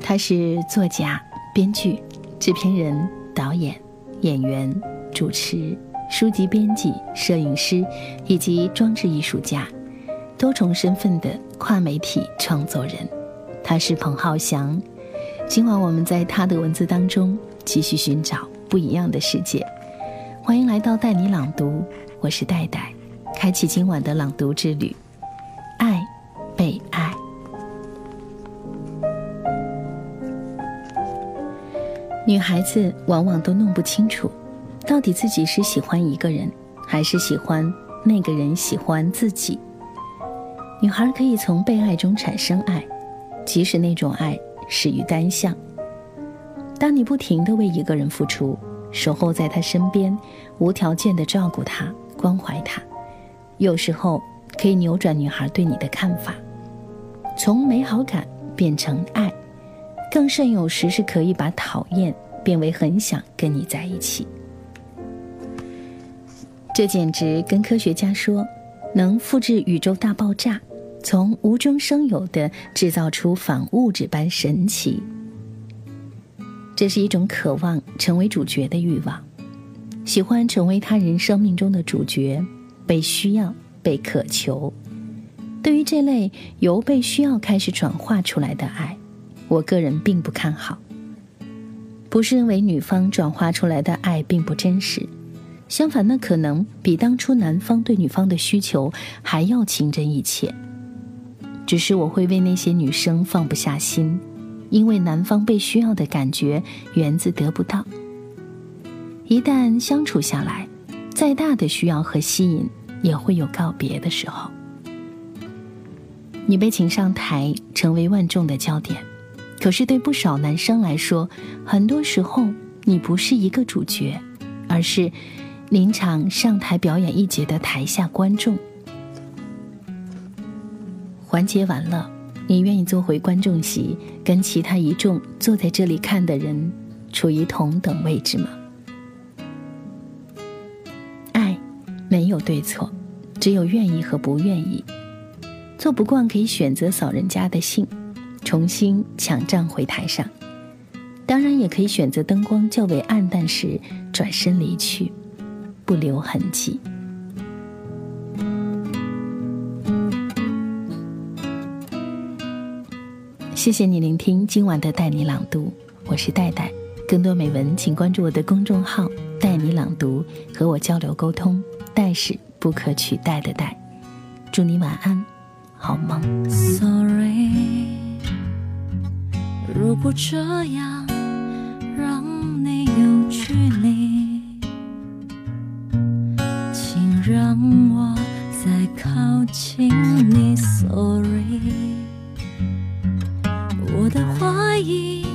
他是作家、编剧、制片人、导演、演员、主持、书籍编辑、摄影师以及装置艺术家，多重身份的跨媒体创作人。他是彭浩翔。今晚我们在他的文字当中继续寻找不一样的世界。欢迎来到带你朗读，我是戴戴，开启今晚的朗读之旅。女孩子往往都弄不清楚，到底自己是喜欢一个人，还是喜欢那个人喜欢自己。女孩可以从被爱中产生爱，即使那种爱始于单向。当你不停的为一个人付出，守候在他身边，无条件的照顾他、关怀他，有时候可以扭转女孩对你的看法，从美好感变成爱。更甚，有时是可以把讨厌变为很想跟你在一起。这简直跟科学家说能复制宇宙大爆炸，从无中生有的制造出反物质般神奇。这是一种渴望成为主角的欲望，喜欢成为他人生命中的主角，被需要、被渴求。对于这类由被需要开始转化出来的爱。我个人并不看好，不是认为女方转化出来的爱并不真实，相反，那可能比当初男方对女方的需求还要情真意切。只是我会为那些女生放不下心，因为男方被需要的感觉源自得不到。一旦相处下来，再大的需要和吸引也会有告别的时候。你被请上台，成为万众的焦点。可是，对不少男生来说，很多时候你不是一个主角，而是临场上台表演一节的台下观众。环节完了，你愿意坐回观众席，跟其他一众坐在这里看的人处于同等位置吗？爱没有对错，只有愿意和不愿意。做不惯可以选择扫人家的兴。重新抢占回台上，当然也可以选择灯光较为暗淡时转身离去，不留痕迹。谢谢你聆听今晚的带你朗读，我是戴戴。更多美文，请关注我的公众号“带你朗读”，和我交流沟通。戴是不可取代的戴。祝你晚安，好梦。Sorry。如果这样让你有距离，请让我再靠近你。Sorry，我的怀疑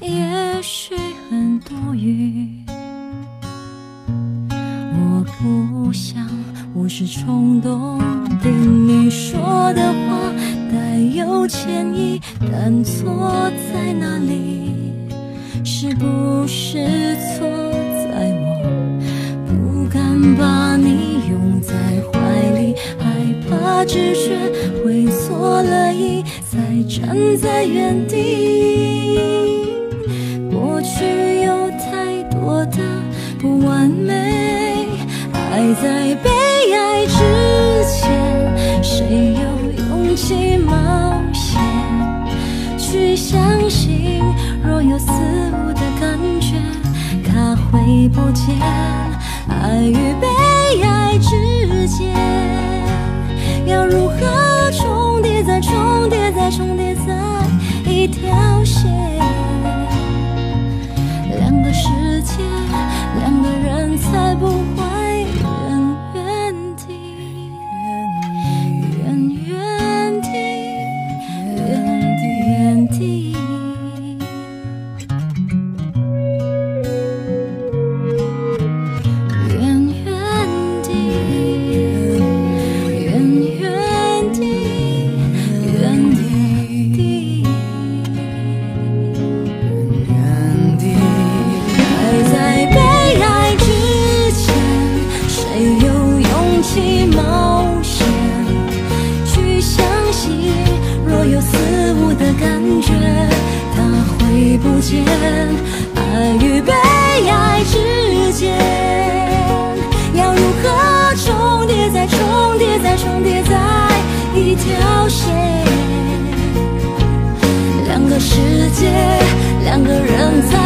也许很多余，我不想无视冲动对你说的话。歉意，但错在哪里？是不是错在我不敢把你拥在怀里，害怕直觉会错了意，才站在原地。过去有太多的不完美，爱在被爱之不见。爱与被爱之间，要如何重叠再重叠再重叠在一条线？间，爱与被爱之间，要如何重叠再重叠再重叠在一条线？两个世界，两个人才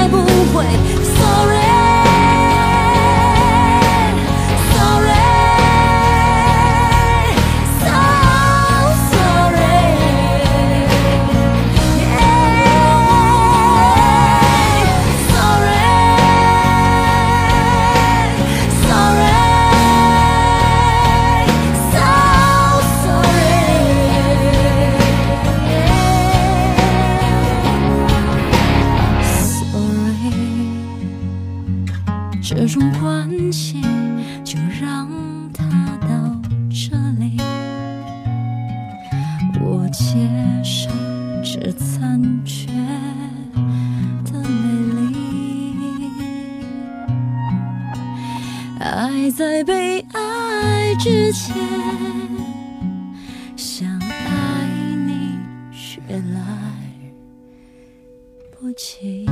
种关系，就让他到这里。我接受这残缺的美丽。爱在被爱之前，想爱你却来不及。